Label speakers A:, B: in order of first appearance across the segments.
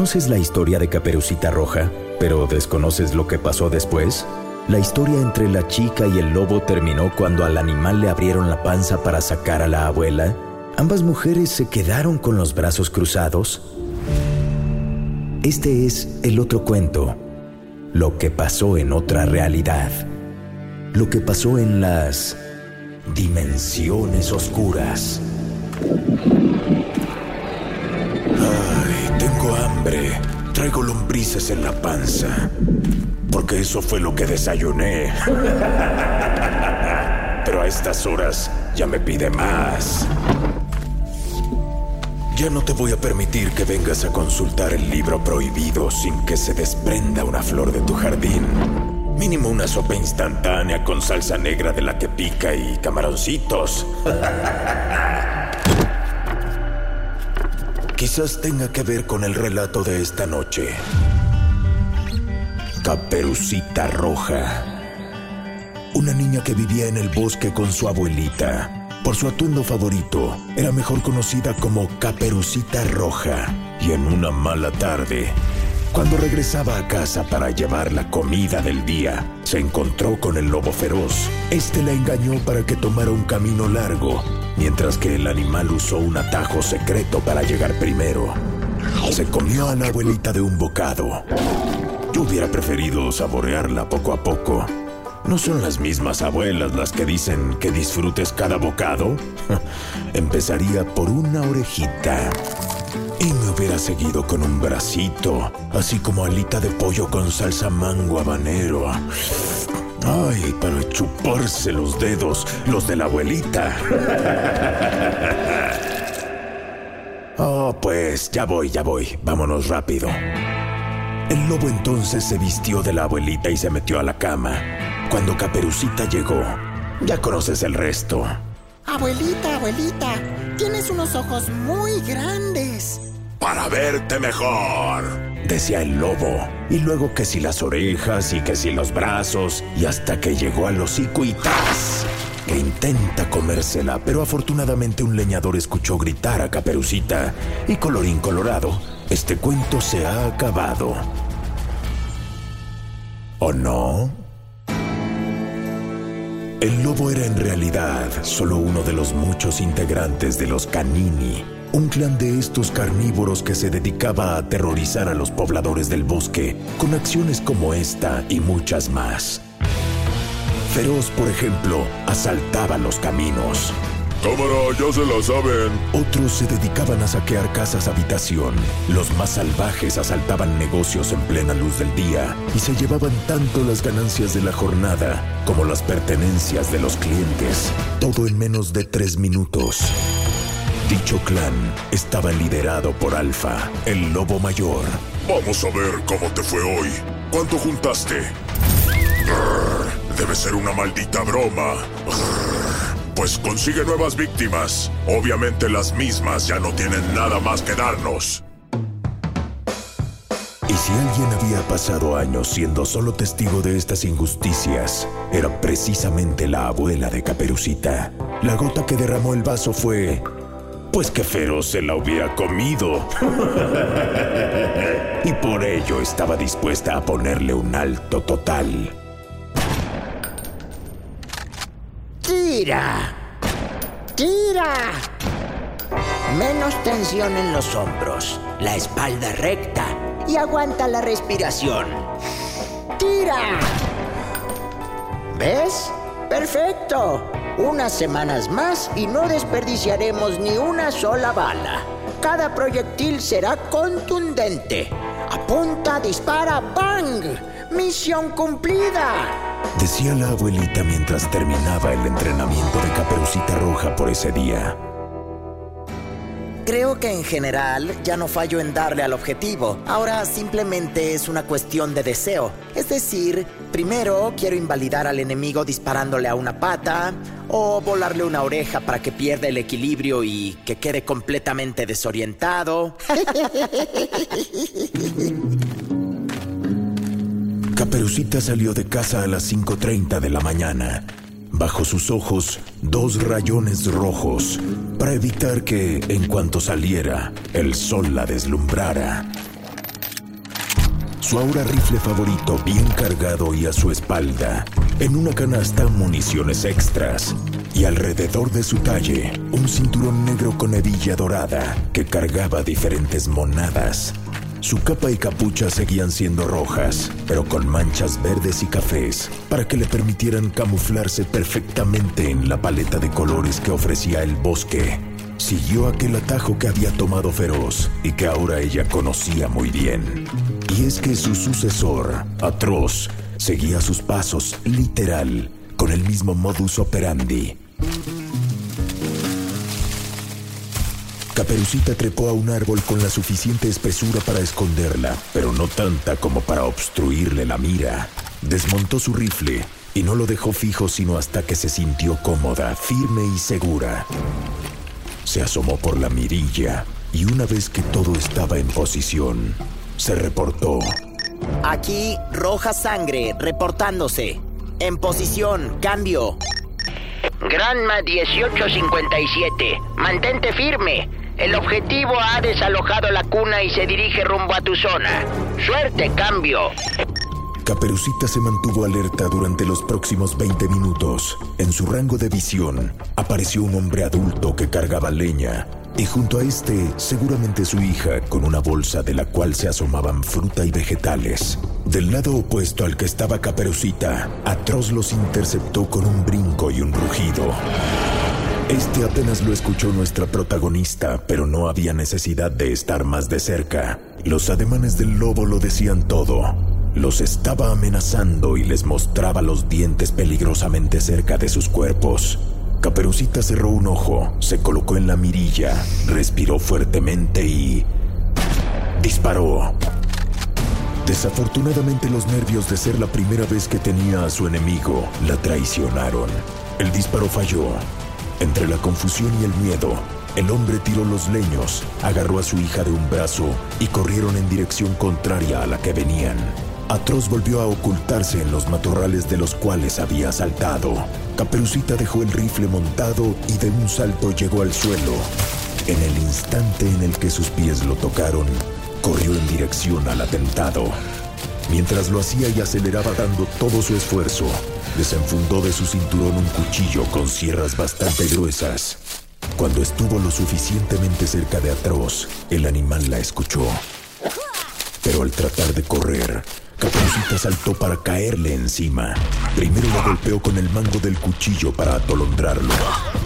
A: ¿Conoces la historia de Caperucita Roja, pero desconoces lo que pasó después? La historia entre la chica y el lobo terminó cuando al animal le abrieron la panza para sacar a la abuela. Ambas mujeres se quedaron con los brazos cruzados. Este es el otro cuento, lo que pasó en otra realidad, lo que pasó en las dimensiones oscuras. Hambre. Traigo lombrices en la panza. Porque eso fue lo que desayuné. Pero a estas horas ya me pide más. Ya no te voy a permitir que vengas a consultar el libro prohibido sin que se desprenda una flor de tu jardín. Mínimo una sopa instantánea con salsa negra de la que pica y camaroncitos. Quizás tenga que ver con el relato de esta noche. Caperucita Roja. Una niña que vivía en el bosque con su abuelita. Por su atuendo favorito, era mejor conocida como Caperucita Roja. Y en una mala tarde, cuando regresaba a casa para llevar la comida del día, se encontró con el lobo feroz. Este la engañó para que tomara un camino largo, mientras que el animal usó un atajo secreto para llegar primero. Se comió a la abuelita de un bocado. Yo hubiera preferido saborearla poco a poco. ¿No son las mismas abuelas las que dicen que disfrutes cada bocado? Empezaría por una orejita. Y me hubiera seguido con un bracito, así como alita de pollo con salsa mango habanero. Ay, para chuparse los dedos, los de la abuelita. Oh, pues ya voy, ya voy. Vámonos rápido. El lobo entonces se vistió de la abuelita y se metió a la cama. Cuando Caperucita llegó, ya conoces el resto.
B: Abuelita, abuelita, tienes unos ojos muy grandes.
A: Para verte mejor, decía el lobo. Y luego que si las orejas y que si los brazos, y hasta que llegó al hocico y ¡tas! Que intenta comérsela, pero afortunadamente un leñador escuchó gritar a Caperucita y colorín colorado, este cuento se ha acabado. ¿O no? El lobo era en realidad solo uno de los muchos integrantes de los Canini, un clan de estos carnívoros que se dedicaba a aterrorizar a los pobladores del bosque con acciones como esta y muchas más. Feroz, por ejemplo, asaltaba los caminos.
C: Cámara, ya se la saben.
A: Otros se dedicaban a saquear casas habitación. Los más salvajes asaltaban negocios en plena luz del día y se llevaban tanto las ganancias de la jornada como las pertenencias de los clientes. Todo en menos de tres minutos. Dicho clan estaba liderado por Alfa, el lobo mayor.
C: Vamos a ver cómo te fue hoy. ¿Cuánto juntaste? Debe ser una maldita broma. Pues consigue nuevas víctimas. Obviamente las mismas ya no tienen nada más que darnos.
A: Y si alguien había pasado años siendo solo testigo de estas injusticias, era precisamente la abuela de Caperucita. La gota que derramó el vaso fue... Pues que Feroz se la hubiera comido. y por ello estaba dispuesta a ponerle un alto total.
B: ¡Tira! ¡Tira! Menos tensión en los hombros, la espalda recta y aguanta la respiración. ¡Tira! ¿Ves? ¡Perfecto! Unas semanas más y no desperdiciaremos ni una sola bala. Cada proyectil será contundente. Apunta, dispara, ¡bang! ¡Misión cumplida!
A: Decía la abuelita mientras terminaba el entrenamiento de Caperucita Roja por ese día.
B: Creo que en general ya no fallo en darle al objetivo. Ahora simplemente es una cuestión de deseo. Es decir, primero quiero invalidar al enemigo disparándole a una pata o volarle una oreja para que pierda el equilibrio y que quede completamente desorientado.
A: Caperucita salió de casa a las 5.30 de la mañana. Bajo sus ojos, dos rayones rojos, para evitar que, en cuanto saliera, el sol la deslumbrara. Su ahora rifle favorito bien cargado y a su espalda, en una canasta municiones extras, y alrededor de su talle, un cinturón negro con hebilla dorada que cargaba diferentes monadas. Su capa y capucha seguían siendo rojas, pero con manchas verdes y cafés, para que le permitieran camuflarse perfectamente en la paleta de colores que ofrecía el bosque. Siguió aquel atajo que había tomado Feroz y que ahora ella conocía muy bien. Y es que su sucesor, Atroz, seguía sus pasos literal, con el mismo modus operandi. Caperucita trepó a un árbol con la suficiente espesura para esconderla, pero no tanta como para obstruirle la mira. Desmontó su rifle y no lo dejó fijo sino hasta que se sintió cómoda, firme y segura. Se asomó por la mirilla y una vez que todo estaba en posición, se reportó.
B: Aquí, Roja Sangre, reportándose. En posición, cambio. Granma 1857, mantente firme. El objetivo ha desalojado la cuna y se dirige rumbo a tu zona. Suerte, cambio.
A: Caperucita se mantuvo alerta durante los próximos 20 minutos. En su rango de visión apareció un hombre adulto que cargaba leña y junto a este seguramente su hija con una bolsa de la cual se asomaban fruta y vegetales. Del lado opuesto al que estaba Caperucita, Atroz los interceptó con un brinco y un rugido. Este apenas lo escuchó nuestra protagonista, pero no había necesidad de estar más de cerca. Los ademanes del lobo lo decían todo. Los estaba amenazando y les mostraba los dientes peligrosamente cerca de sus cuerpos. Caperucita cerró un ojo, se colocó en la mirilla, respiró fuertemente y... disparó. Desafortunadamente los nervios de ser la primera vez que tenía a su enemigo la traicionaron. El disparo falló entre la confusión y el miedo, el hombre tiró los leños, agarró a su hija de un brazo y corrieron en dirección contraria a la que venían. Atroz volvió a ocultarse en los matorrales de los cuales había saltado. Caperucita dejó el rifle montado y de un salto llegó al suelo. En el instante en el que sus pies lo tocaron, corrió en dirección al atentado. Mientras lo hacía y aceleraba dando todo su esfuerzo, desenfundó de su cinturón un cuchillo con sierras bastante gruesas. Cuando estuvo lo suficientemente cerca de Atroz, el animal la escuchó. Pero al tratar de correr, Caperucita saltó para caerle encima. Primero lo golpeó con el mango del cuchillo para atolondrarlo.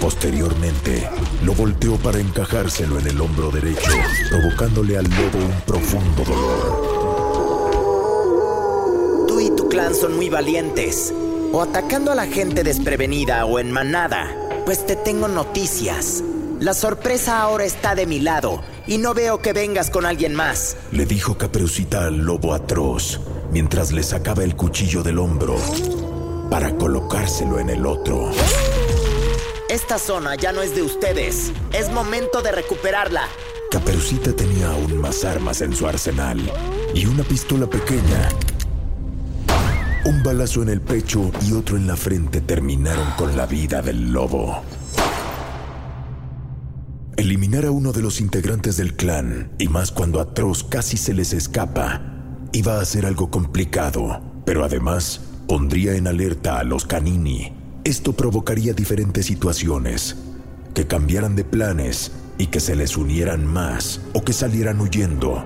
A: Posteriormente, lo volteó para encajárselo en el hombro derecho, provocándole al lobo un profundo dolor.
B: Tú y tu clan son muy valientes. O atacando a la gente desprevenida o en manada. Pues te tengo noticias. La sorpresa ahora está de mi lado y no veo que vengas con alguien más.
A: Le dijo Caperucita al lobo atroz mientras le sacaba el cuchillo del hombro para colocárselo en el otro.
B: Esta zona ya no es de ustedes. Es momento de recuperarla.
A: Caperucita tenía aún más armas en su arsenal y una pistola pequeña. Un balazo en el pecho y otro en la frente terminaron con la vida del lobo. Eliminar a uno de los integrantes del clan, y más cuando Atroz casi se les escapa, iba a ser algo complicado, pero además pondría en alerta a los canini. Esto provocaría diferentes situaciones. que cambiaran de planes y que se les unieran más o que salieran huyendo.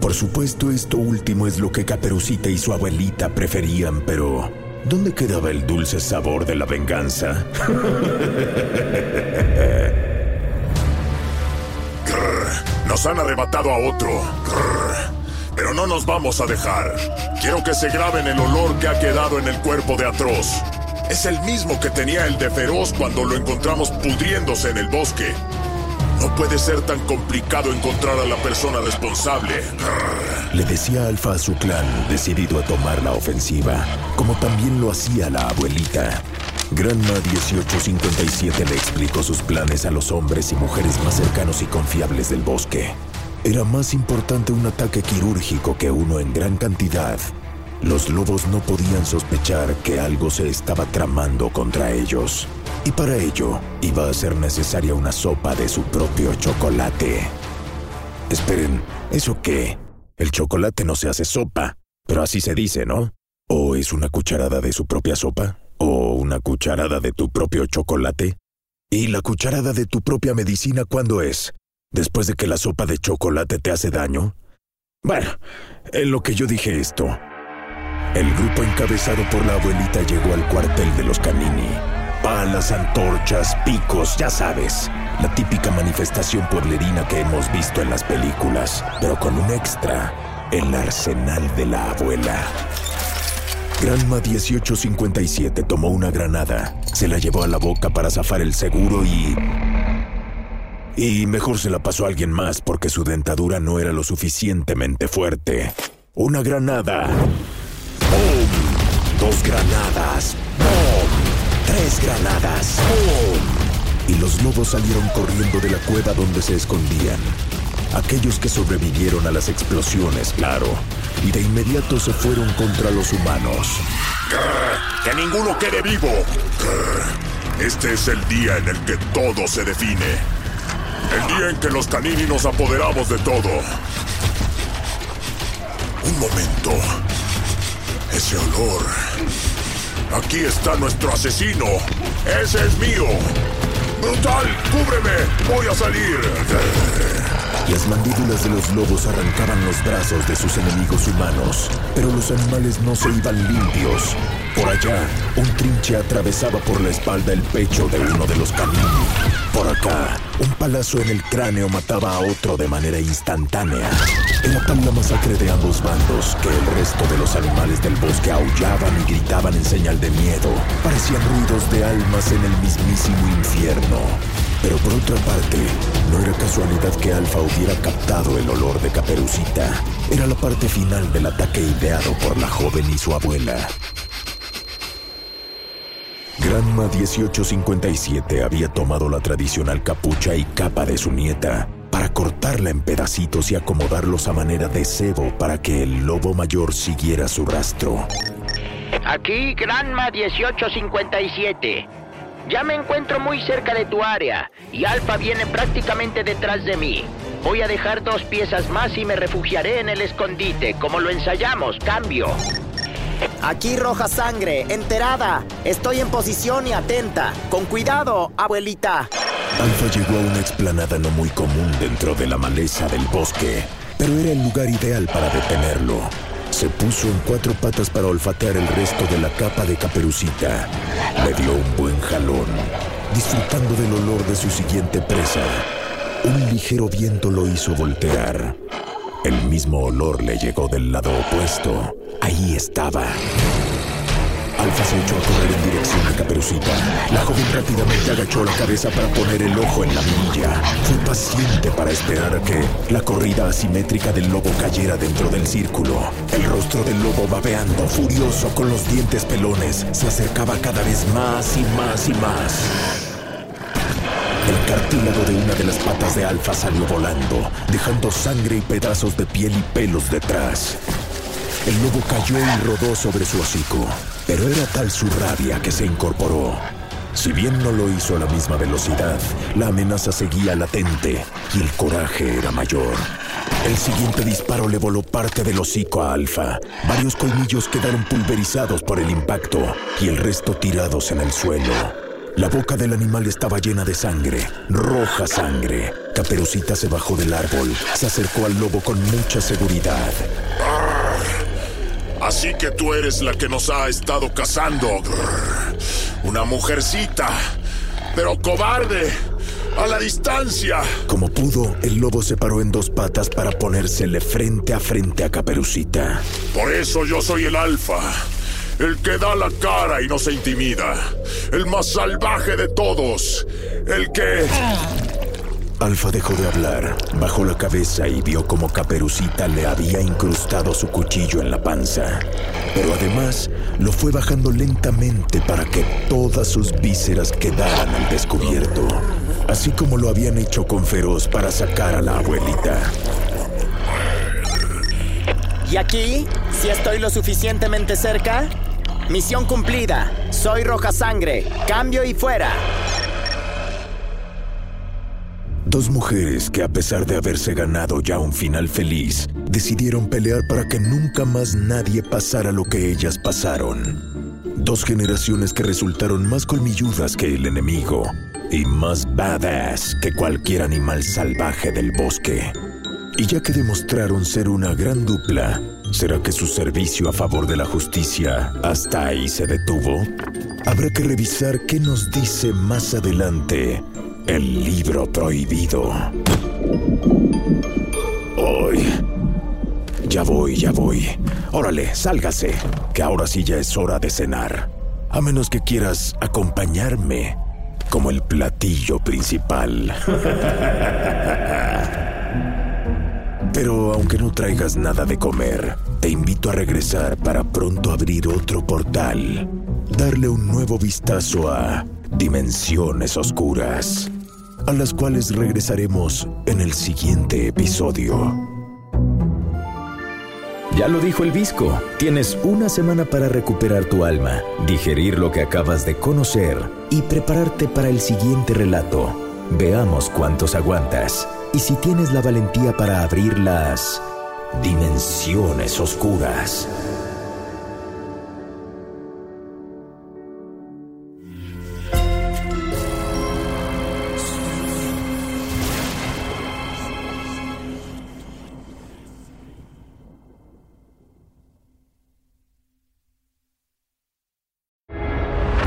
A: Por supuesto, esto último es lo que Caperucita y su abuelita preferían, pero ¿dónde quedaba el dulce sabor de la venganza?
C: nos han arrebatado a otro. pero no nos vamos a dejar. Quiero que se graben el olor que ha quedado en el cuerpo de Atroz. Es el mismo que tenía el de Feroz cuando lo encontramos pudriéndose en el bosque. No puede ser tan complicado encontrar a la persona responsable.
A: Le decía Alfa a su clan, decidido a tomar la ofensiva, como también lo hacía la abuelita. Granma 1857 le explicó sus planes a los hombres y mujeres más cercanos y confiables del bosque. Era más importante un ataque quirúrgico que uno en gran cantidad. Los lobos no podían sospechar que algo se estaba tramando contra ellos y para ello iba a ser necesaria una sopa de su propio chocolate. Esperen, ¿eso qué? El chocolate no se hace sopa, pero así se dice, ¿no? ¿O es una cucharada de su propia sopa? ¿O una cucharada de tu propio chocolate? ¿Y la cucharada de tu propia medicina cuándo es? ¿Después de que la sopa de chocolate te hace daño? Bueno, en lo que yo dije esto, el grupo encabezado por la abuelita llegó al cuartel de los Canini Palas, antorchas, picos, ya sabes. La típica manifestación pueblerina que hemos visto en las películas, pero con un extra, el arsenal de la abuela. Granma 1857 tomó una granada, se la llevó a la boca para zafar el seguro y... Y mejor se la pasó a alguien más porque su dentadura no era lo suficientemente fuerte. Una granada. ¡Bum! Dos granadas. Tres granadas. Y los lobos salieron corriendo de la cueva donde se escondían. Aquellos que sobrevivieron a las explosiones, claro. Y de inmediato se fueron contra los humanos.
C: ¡Que ninguno quede vivo! Este es el día en el que todo se define. El día en que los canini nos apoderamos de todo. Un momento. Ese olor. Aquí está nuestro asesino. Ese es mío. Brutal, cúbreme. Voy a salir.
A: Las mandíbulas de los lobos arrancaban los brazos de sus enemigos humanos, pero los animales no se iban limpios. Por allá, un trinche atravesaba por la espalda el pecho de uno de los caninos. Por acá, un palazo en el cráneo mataba a otro de manera instantánea. Era tan la masacre de ambos bandos que el resto de los animales del bosque aullaban y gritaban en señal de miedo. Parecían ruidos de almas en el mismísimo infierno. Pero por otra parte, no era casualidad que Alfa hubiera captado el olor de Caperucita. Era la parte final del ataque ideado por la joven y su abuela. Granma 1857 había tomado la tradicional capucha y capa de su nieta para cortarla en pedacitos y acomodarlos a manera de cebo para que el lobo mayor siguiera su rastro.
D: Aquí Granma 1857. Ya me encuentro muy cerca de tu área y Alfa viene prácticamente detrás de mí. Voy a dejar dos piezas más y me refugiaré en el escondite, como lo ensayamos. Cambio.
B: Aquí roja sangre, enterada. Estoy en posición y atenta. Con cuidado, abuelita.
A: Alfa llegó a una explanada no muy común dentro de la maleza del bosque, pero era el lugar ideal para detenerlo. Se puso en cuatro patas para olfatear el resto de la capa de caperucita. Le dio un buen jalón, disfrutando del olor de su siguiente presa. Un ligero viento lo hizo voltear. El mismo olor le llegó del lado opuesto. Ahí estaba. Alfa se echó a correr en dirección de Caperucita. La joven rápidamente agachó la cabeza para poner el ojo en la mirilla. Fue paciente para esperar a que la corrida asimétrica del lobo cayera dentro del círculo. El rostro del lobo babeando, furioso, con los dientes pelones, se acercaba cada vez más y más y más. El cartílago de una de las patas de Alfa salió volando, dejando sangre y pedazos de piel y pelos detrás. El lobo cayó y rodó sobre su hocico, pero era tal su rabia que se incorporó. Si bien no lo hizo a la misma velocidad, la amenaza seguía latente y el coraje era mayor. El siguiente disparo le voló parte del hocico a Alfa. Varios colmillos quedaron pulverizados por el impacto y el resto tirados en el suelo. La boca del animal estaba llena de sangre, roja sangre. Caperucita se bajó del árbol, se acercó al lobo con mucha seguridad.
C: Así que tú eres la que nos ha estado cazando. Una mujercita, pero cobarde, a la distancia.
A: Como pudo, el lobo se paró en dos patas para ponérsele frente a frente a Caperucita.
C: Por eso yo soy el alfa. El que da la cara y no se intimida. El más salvaje de todos. El que...
A: Alfa dejó de hablar, bajó la cabeza y vio como Caperucita le había incrustado su cuchillo en la panza. Pero además lo fue bajando lentamente para que todas sus vísceras quedaran al descubierto. Así como lo habían hecho con Feroz para sacar a la abuelita.
B: ¿Y aquí? ¿Si estoy lo suficientemente cerca? Misión cumplida. Soy Roja Sangre. Cambio y fuera.
A: Dos mujeres que a pesar de haberse ganado ya un final feliz, decidieron pelear para que nunca más nadie pasara lo que ellas pasaron. Dos generaciones que resultaron más colmilludas que el enemigo y más badass que cualquier animal salvaje del bosque. Y ya que demostraron ser una gran dupla, ¿será que su servicio a favor de la justicia hasta ahí se detuvo? Habrá que revisar qué nos dice más adelante el libro prohibido. Hoy. Ya voy, ya voy. Órale, sálgase, que ahora sí ya es hora de cenar. A menos que quieras acompañarme como el platillo principal. Pero aunque no traigas nada de comer, te invito a regresar para pronto abrir otro portal, darle un nuevo vistazo a dimensiones oscuras, a las cuales regresaremos en el siguiente episodio.
E: Ya lo dijo el Visco, tienes una semana para recuperar tu alma, digerir lo que acabas de conocer y prepararte para el siguiente relato. Veamos cuántos aguantas y si tienes la valentía para abrir las dimensiones oscuras.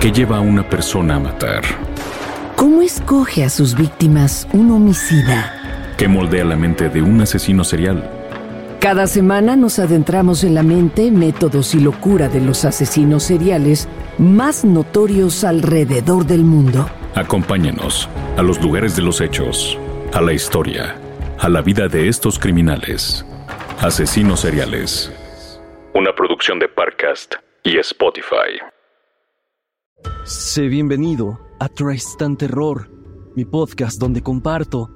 F: ¿Qué lleva a una persona a matar?
G: ¿Cómo escoge a sus víctimas un homicida?
F: ¿Qué moldea la mente de un asesino serial?
G: Cada semana nos adentramos en la mente, métodos y locura de los asesinos seriales más notorios alrededor del mundo.
F: Acompáñenos a los lugares de los hechos, a la historia, a la vida de estos criminales. Asesinos seriales. Una producción de Parcast y Spotify.
H: Sé bienvenido a Tristan Terror, mi podcast donde comparto